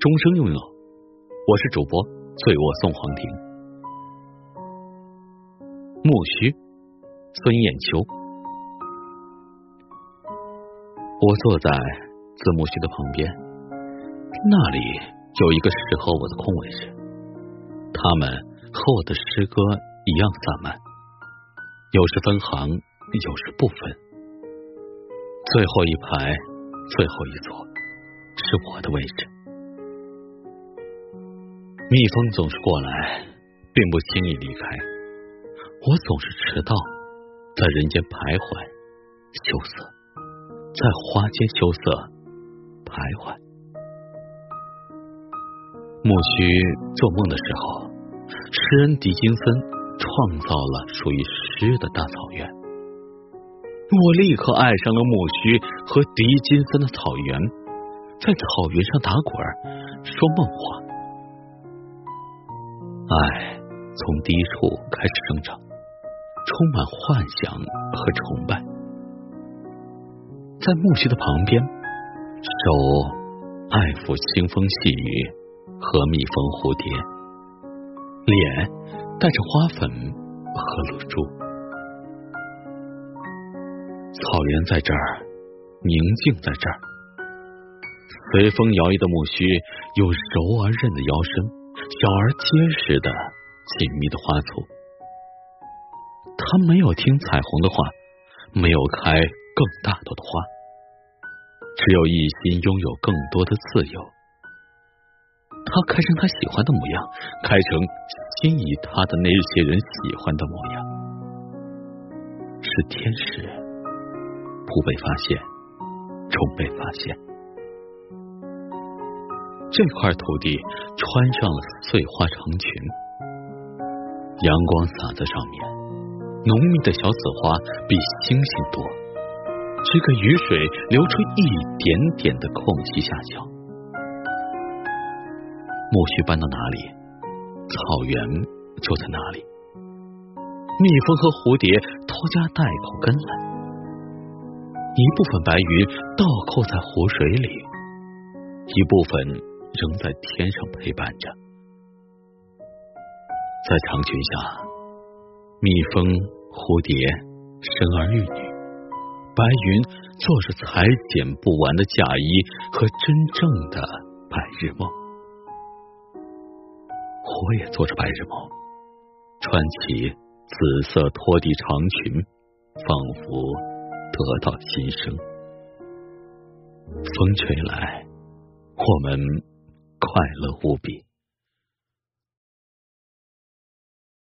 终生拥有，我是主播醉卧送黄庭。木须，孙艳秋。我坐在字木须的旁边，那里有一个适合我的空位置。他们和我的诗歌一样散漫，有时分行，有时不分。最后一排，最后一座是我的位置。蜜蜂总是过来，并不轻易离开。我总是迟到，在人间徘徊羞涩，在花间羞涩徘徊。木须做梦的时候，诗人狄金森创造了属于诗的大草原。我立刻爱上了木须和狄金森的草原，在草原上打滚，说梦话。爱从低处开始生长，充满幻想和崇拜。在木须的旁边，手爱抚清风细雨和蜜蜂蝴蝶，脸带着花粉和露珠。草原在这儿，宁静在这儿。随风摇曳的木须有柔而韧的腰身。小而结实的紧密的花簇，他没有听彩虹的话，没有开更大朵的花，只有一心拥有更多的自由。他开成他喜欢的模样，开成心仪他的那些人喜欢的模样，是天使，不被发现，终被发现。这块土地穿上了碎花长裙，阳光洒在上面，浓密的小紫花比星星多。只给雨水留出一点点的空隙下脚。苜蓿搬到哪里，草原就在哪里。蜜蜂和蝴蝶拖家带口跟来，一部分白云倒扣在湖水里，一部分。仍在天上陪伴着，在长裙下，蜜蜂、蝴蝶生儿育女，白云做着裁剪不完的嫁衣和真正的白日梦。我也做着白日梦，穿起紫色拖地长裙，仿佛得到新生。风吹来，我们。快乐无比。